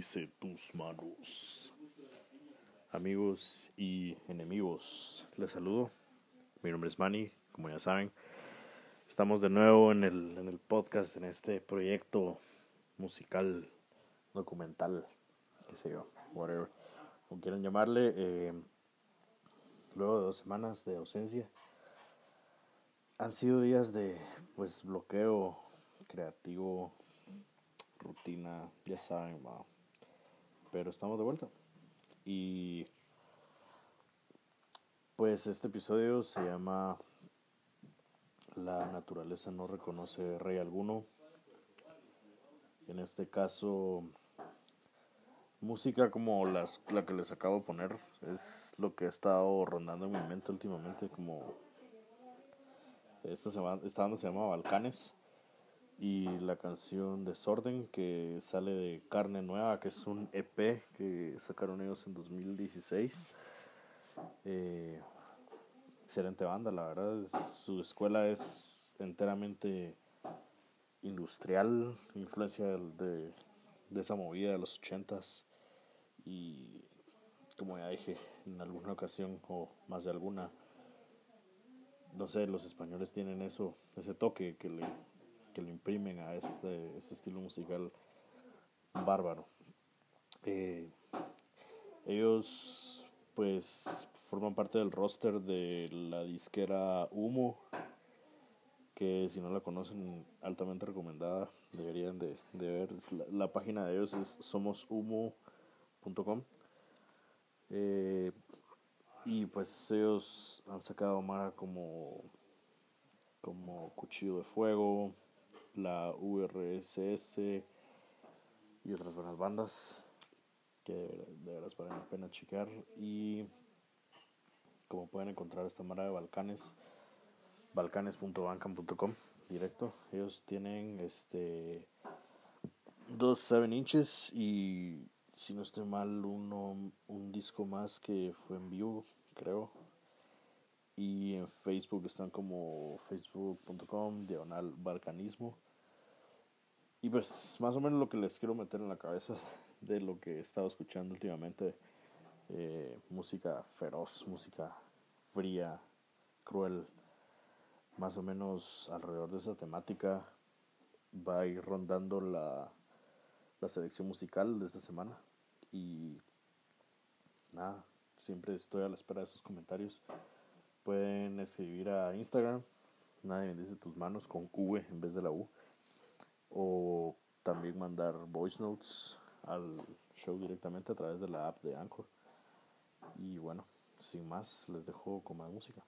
bendice tus manos. Amigos y enemigos, les saludo. Mi nombre es Manny, como ya saben. Estamos de nuevo en el, en el podcast, en este proyecto musical, documental, qué sé yo, whatever, como quieran llamarle. Eh, luego de dos semanas de ausencia, han sido días de pues bloqueo creativo, rutina, ya saben, pero estamos de vuelta. Y pues este episodio se llama La naturaleza no reconoce rey alguno. En este caso, música como las, la que les acabo de poner es lo que ha estado rondando en mi mente últimamente, como esta, semana, esta banda se llama Balcanes y la canción Desorden que sale de Carne Nueva, que es un EP que sacaron ellos en 2016. Eh, excelente banda, la verdad. su escuela es enteramente industrial, influencia de, de esa movida de los ochentas y como ya dije en alguna ocasión o más de alguna, no sé, los españoles tienen eso, ese toque que le que le imprimen a este, este estilo musical bárbaro. Eh, ellos pues forman parte del roster de la disquera Humo, que si no la conocen, altamente recomendada, deberían de, ver. La, página de ellos es somoshumo.com. Eh, y pues ellos han sacado Mara como, como Cuchillo de Fuego, la URSS y otras buenas bandas que de veras valen la pena checar. Y como pueden encontrar esta mara de Balcanes balcanes.bancam.com directo. Ellos tienen este dos 7 inches y si no estoy mal uno un disco más que fue en vivo creo. Y en Facebook están como facebook.com diagonal balcanismo. Y pues más o menos lo que les quiero meter en la cabeza de lo que he estado escuchando últimamente, eh, música feroz, música fría, cruel, más o menos alrededor de esa temática va a ir rondando la, la selección musical de esta semana. Y nada, siempre estoy a la espera de sus comentarios. Pueden escribir a Instagram, nadie bendice tus manos con V en vez de la U, o también mandar voice notes al show directamente a través de la app de Anchor. Y bueno, sin más, les dejo con más música.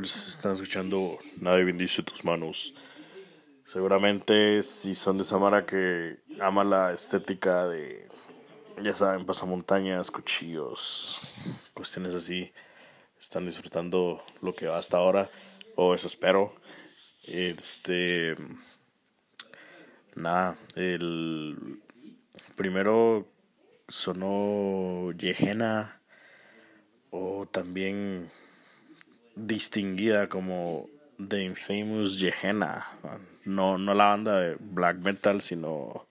Están escuchando Nadie bendice tus manos. Seguramente si son de Samara que ama la estética de, ya saben, pasamontañas, cuchillos, cuestiones así, están disfrutando lo que va hasta ahora, o eso espero. Este, nada, el primero sonó Yehena o también distinguida como The Infamous Gehenna. No, no la banda de black metal, sino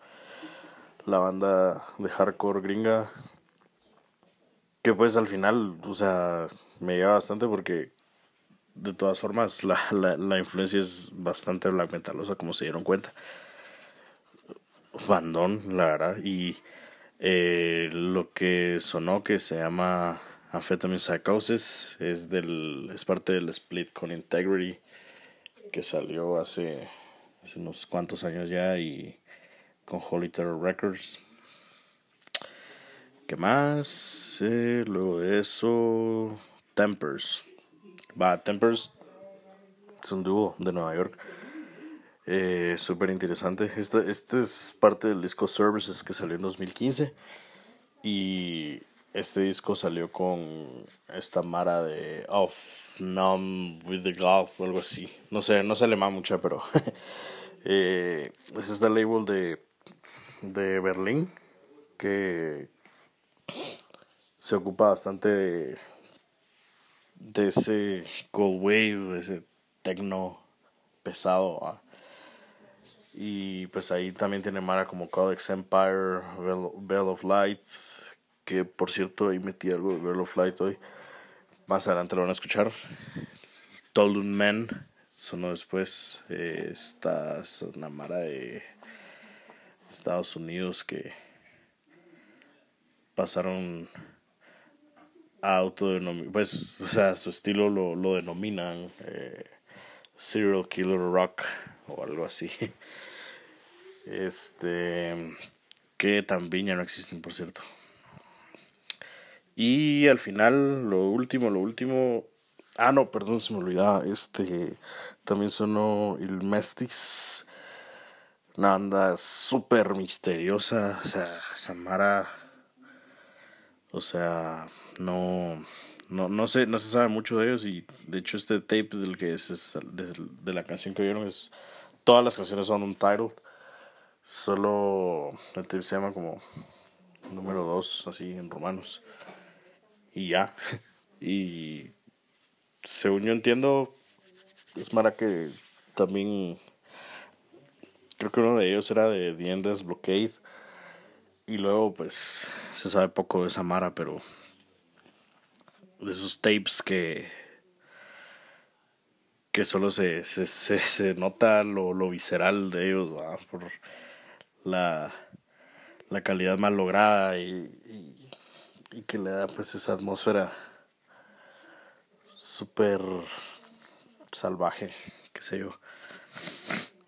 la banda de hardcore gringa. Que pues al final, o sea, me lleva bastante porque de todas formas la, la, la influencia es bastante black metal, o sea, como se dieron cuenta. Bandón, la verdad. Y eh, lo que sonó que se llama Amphetamine Psychosis es, del, es parte del split con Integrity que salió hace, hace unos cuantos años ya y con Holy Terror Records. ¿Qué más? Eh, luego de eso, Tempers. Va, Tempers es un dúo de Nueva York. Eh, Súper interesante. Este, este es parte del disco Services que salió en 2015. Y este disco salió con esta mara de Off Numb with the Golf o algo así. No sé, no se le mucha, pero eh, es el label de, de Berlín que se ocupa bastante de, de ese cold wave, ese techno pesado. Y pues ahí también tiene Mara como Codex Empire, Bell of Light, que por cierto ahí metí algo de Girl of Light hoy. Más adelante lo van a escuchar. Told Man sonó después. Eh, esta es una mara de Estados Unidos que pasaron a autodenominar, pues, o sea, su estilo lo, lo denominan eh, Serial Killer Rock o algo así. Este, que también ya no existen, por cierto. Y al final, lo último, lo último. Ah, no, perdón, se me olvidaba. Este también sonó el Mestis. Una banda súper misteriosa. O sea, Samara. O sea, no, no, no, sé, no se sabe mucho de ellos. Y de hecho, este tape del que es, de, de, la canción que oyeron es. Todas las canciones son un title. Solo el tape se llama como número 2, así en romanos y ya. Y según yo entiendo, es Mara que también creo que uno de ellos era de The Blockade. Y luego, pues, se sabe poco de esa Mara, pero de esos tapes que que solo se, se, se, nota lo, lo, visceral de ellos por la, la calidad mal lograda y que le da pues esa atmósfera súper salvaje, qué sé yo.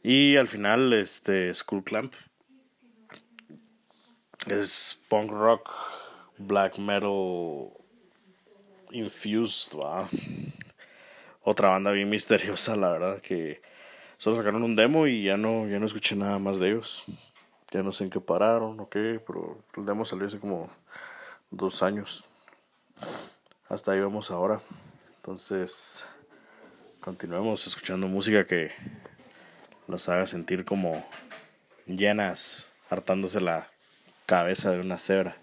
Y al final, este Skull Clamp es punk rock, black metal infused, Otra banda bien misteriosa, la verdad, que solo sacaron un demo y ya no, ya no escuché nada más de ellos. Ya no sé en qué pararon o qué, pero el demo salió hace como dos años. Hasta ahí vamos ahora. Entonces, continuemos escuchando música que los haga sentir como llenas, hartándose la cabeza de una cebra.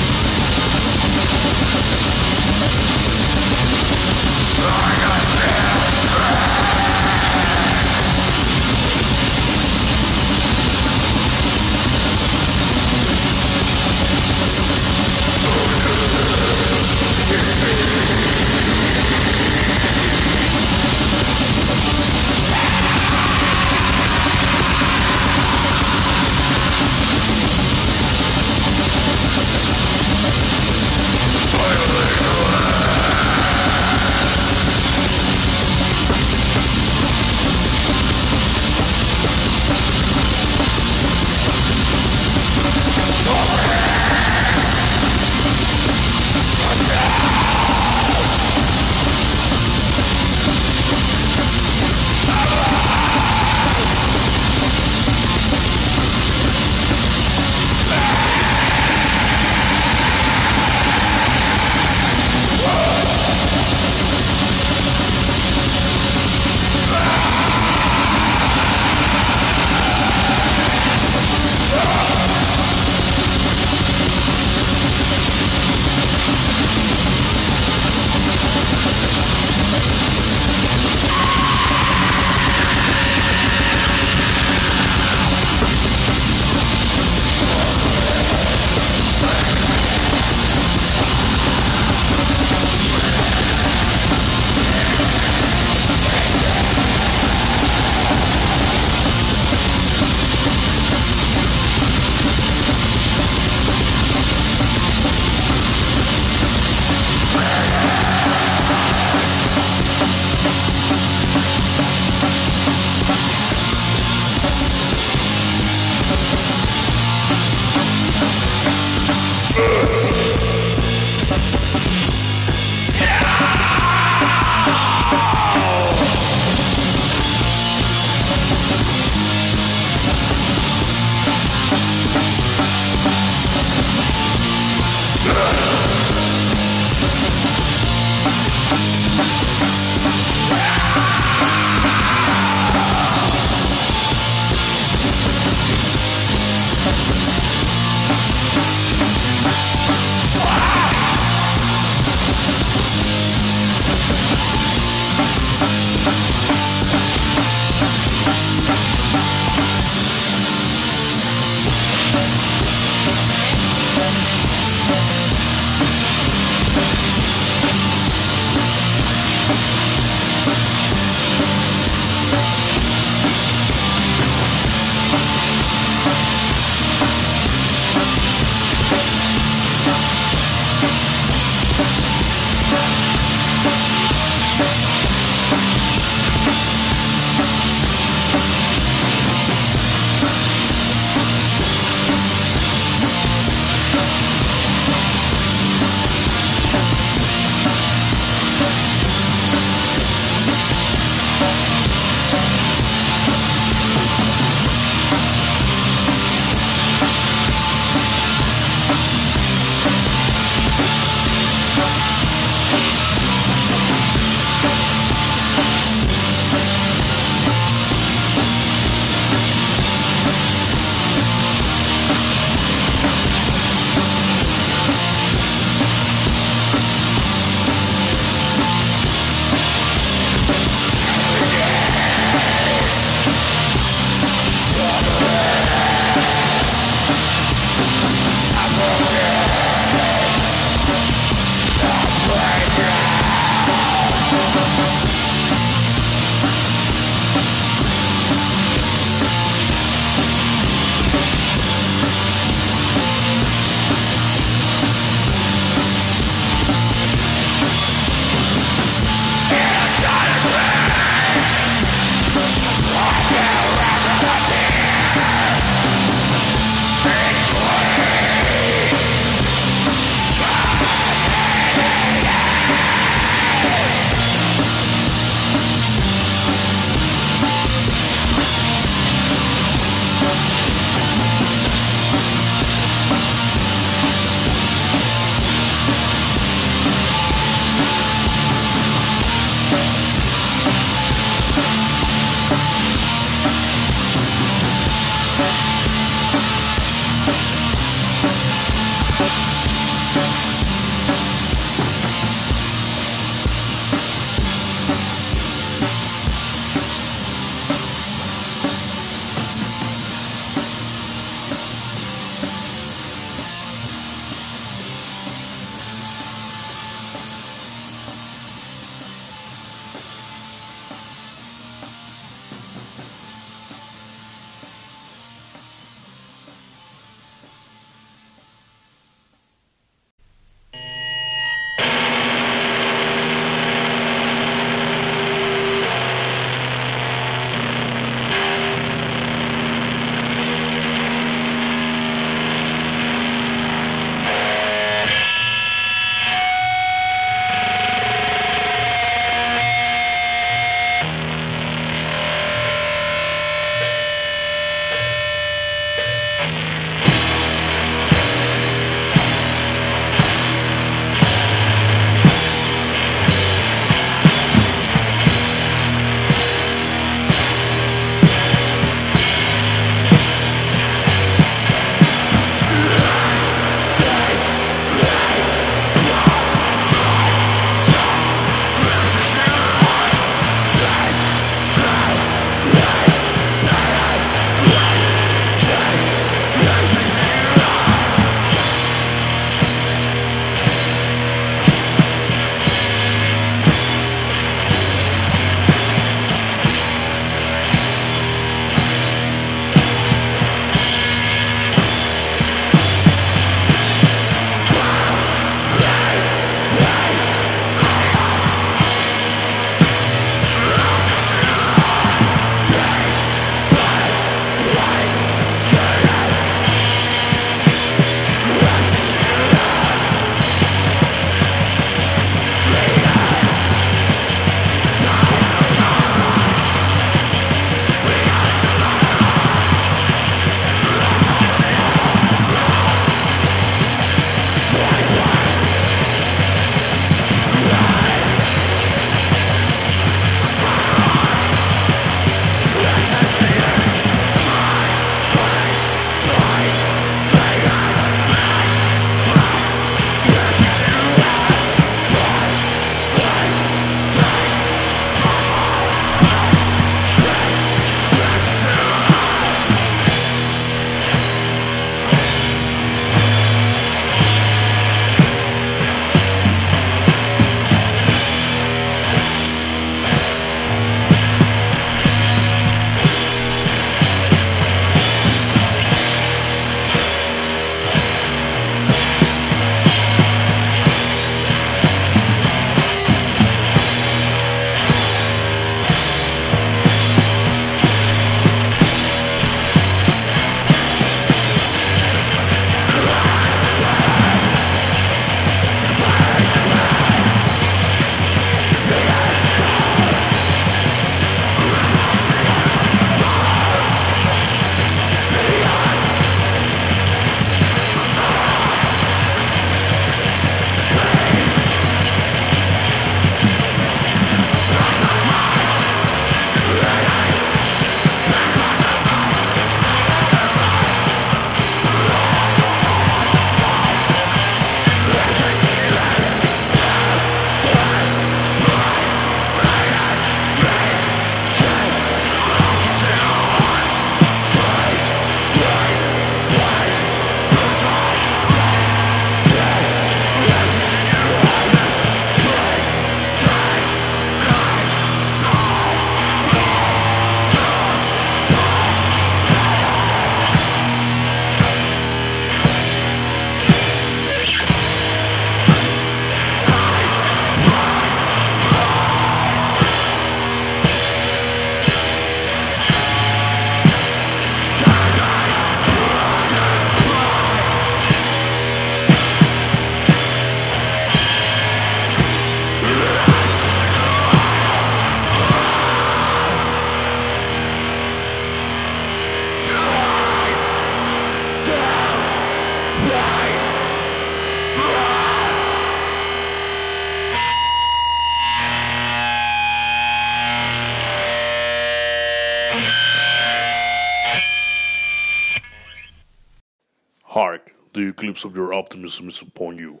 Of your optimism is upon you.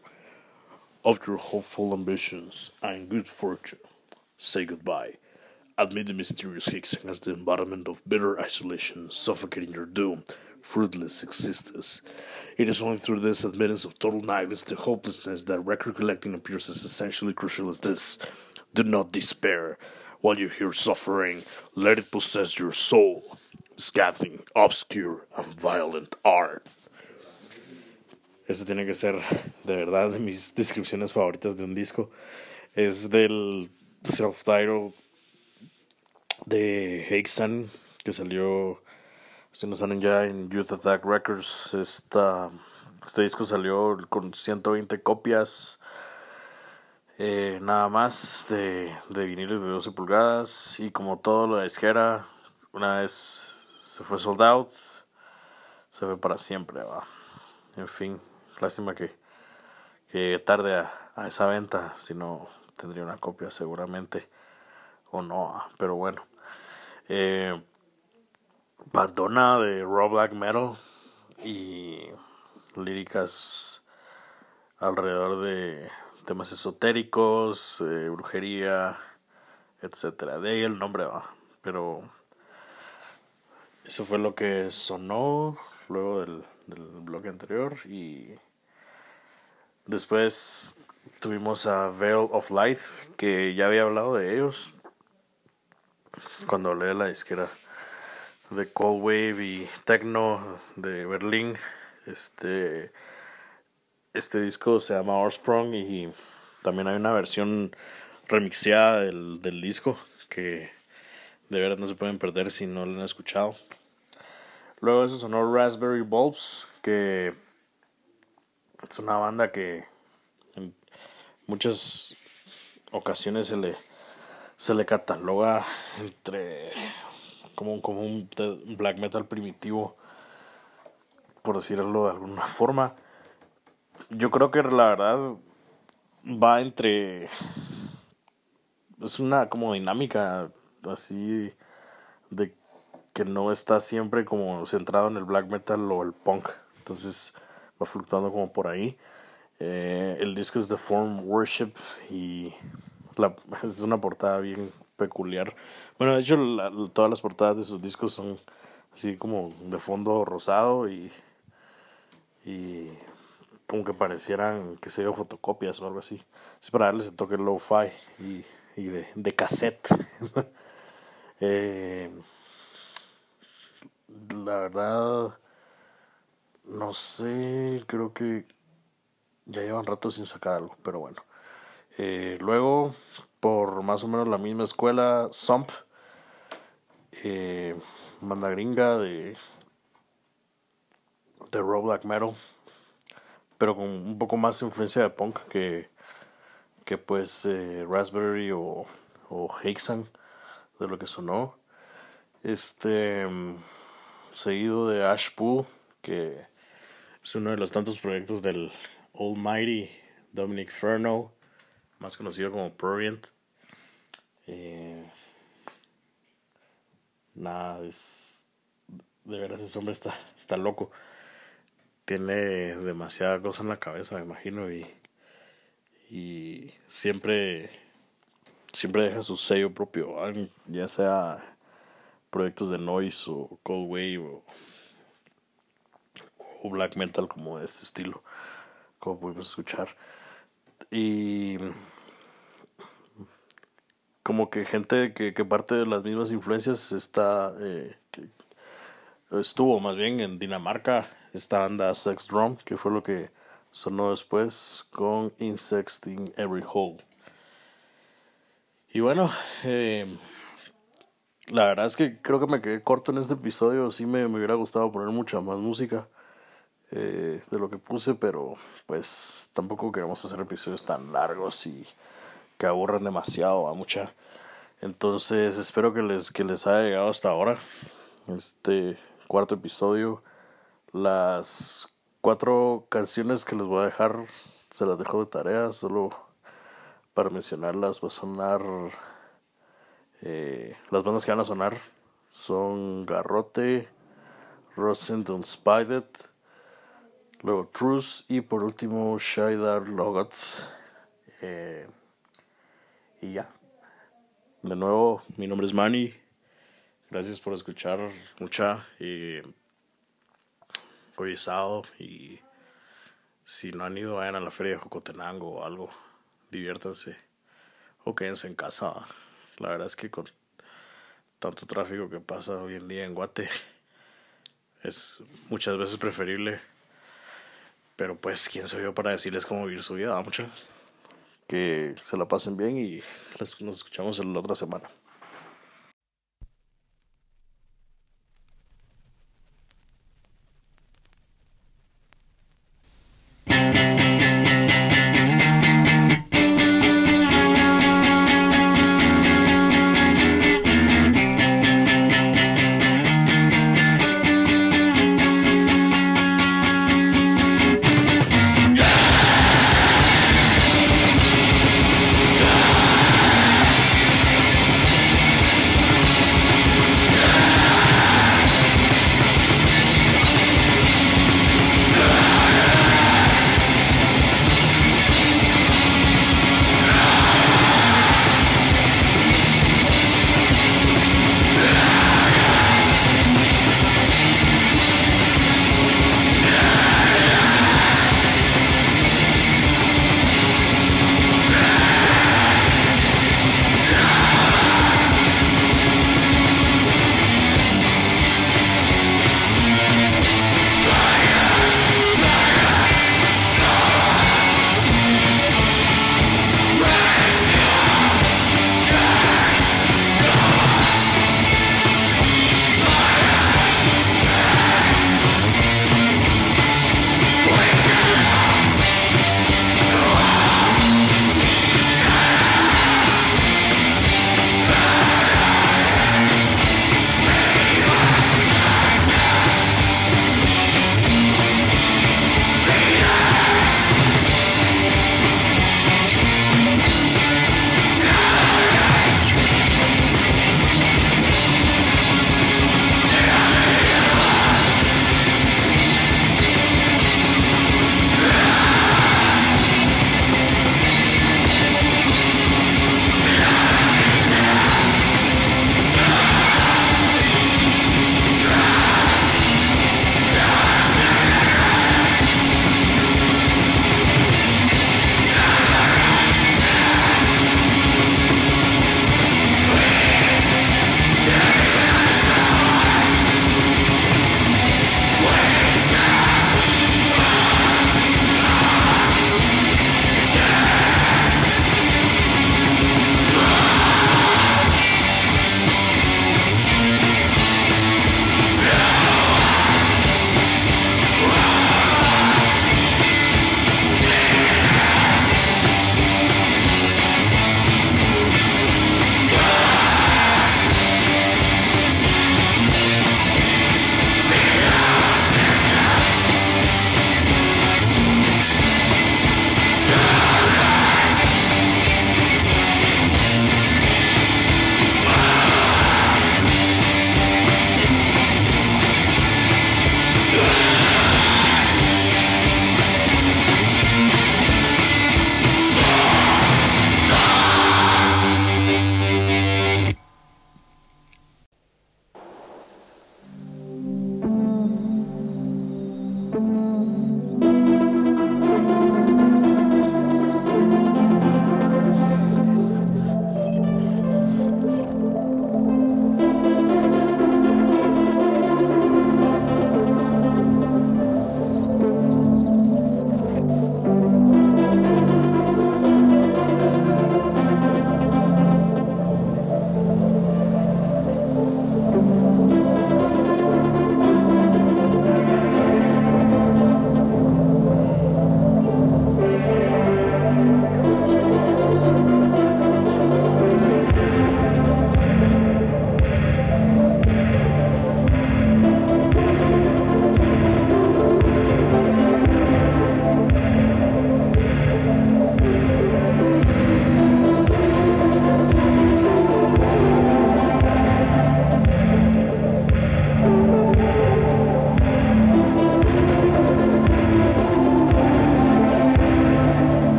Of your hopeful ambitions and good fortune, say goodbye. Admit the mysterious Hickson as the embodiment of bitter isolation, suffocating your doom, fruitless existence. It is only through this admittance of total nihilistic and hopelessness that record collecting appears as essentially crucial as this. Do not despair. While you hear suffering, let it possess your soul. Scathing, obscure, and violent art. Eso tiene que ser de verdad de mis descripciones favoritas de un disco. Es del self-title de Hexan que salió si no salen ya en Youth Attack Records. Esta, este disco salió con 120 copias. Eh, nada más de, de viniles de 12 pulgadas. Y como todo lo de esquera, una vez se fue sold out, se ve para siempre. Va. En fin, lástima que, que tarde a, esa venta. Si no, tendría una copia seguramente. O no, pero bueno. Eh, de raw black metal y líricas alrededor de temas esotéricos, eh, brujería, etcétera. De ahí el nombre va, pero eso fue lo que sonó luego del, del bloque anterior y después tuvimos a Veil of Light que ya había hablado de ellos cuando hablé de la disquera de Cold Wave y Techno de Berlín. Este, este disco se llama Orsprung y también hay una versión remixeada del, del disco que de verdad no se pueden perder si no lo han escuchado. Luego eso sonó Raspberry Bulbs, que es una banda que en muchas ocasiones se le, se le cataloga entre como, como un black metal primitivo, por decirlo de alguna forma. Yo creo que la verdad va entre... Es una como dinámica así de que no está siempre como centrado en el black metal o el punk. Entonces va fluctuando como por ahí. Eh, el disco es The Form Worship y es una portada bien peculiar. Bueno, de hecho, todas las portadas de sus discos son así como de fondo rosado y, y como que parecieran que se dio fotocopias o algo así. Es para darles el toque low-fi y, y de, de cassette. eh, la verdad, no sé, creo que ya llevan rato sin sacar algo, pero bueno. Eh, luego, por más o menos la misma escuela, Sump, eh, banda gringa de, de black metal, pero con un poco más influencia de punk que, que pues eh, Raspberry o, o Hexan, de lo que sonó. Este, seguido de Ashpool, que es uno de los tantos proyectos del Almighty Dominic Ferno más conocido como Prorient. Eh, nada, es. De veras, ese hombre está, está loco. Tiene demasiada cosa en la cabeza, me imagino, y. Y siempre. Siempre deja su sello propio, ya sea proyectos de noise o cold wave o, o black metal como de este estilo, como pudimos escuchar. Y como que gente que, parte de las mismas influencias está eh, estuvo más bien en Dinamarca esta banda Sex Drum que fue lo que sonó después con Insects in Every Hole y bueno eh, la verdad es que creo que me quedé corto en este episodio sí me, me hubiera gustado poner mucha más música eh, de lo que puse pero pues tampoco queremos hacer episodios tan largos y que aburren demasiado a mucha. Entonces espero que les, que les haya llegado hasta ahora. Este cuarto episodio. Las cuatro canciones que les voy a dejar se las dejo de tarea. Solo para mencionarlas va a sonar... Eh, las bandas que van a sonar son Garrote, Rosen Spidet, luego Truce y por último Shaidar Logots. Eh, y ya. De nuevo, mi nombre es Manny. Gracias por escuchar mucha. Y hoy es sábado y si no han ido, vayan a la feria de Jocotenango o algo. Diviértanse. O quédense en casa. La verdad es que con tanto tráfico que pasa hoy en día en Guate, es muchas veces preferible. Pero pues, ¿quién soy yo para decirles cómo vivir su vida? Muchas. Que se la pasen bien y nos escuchamos en la otra semana.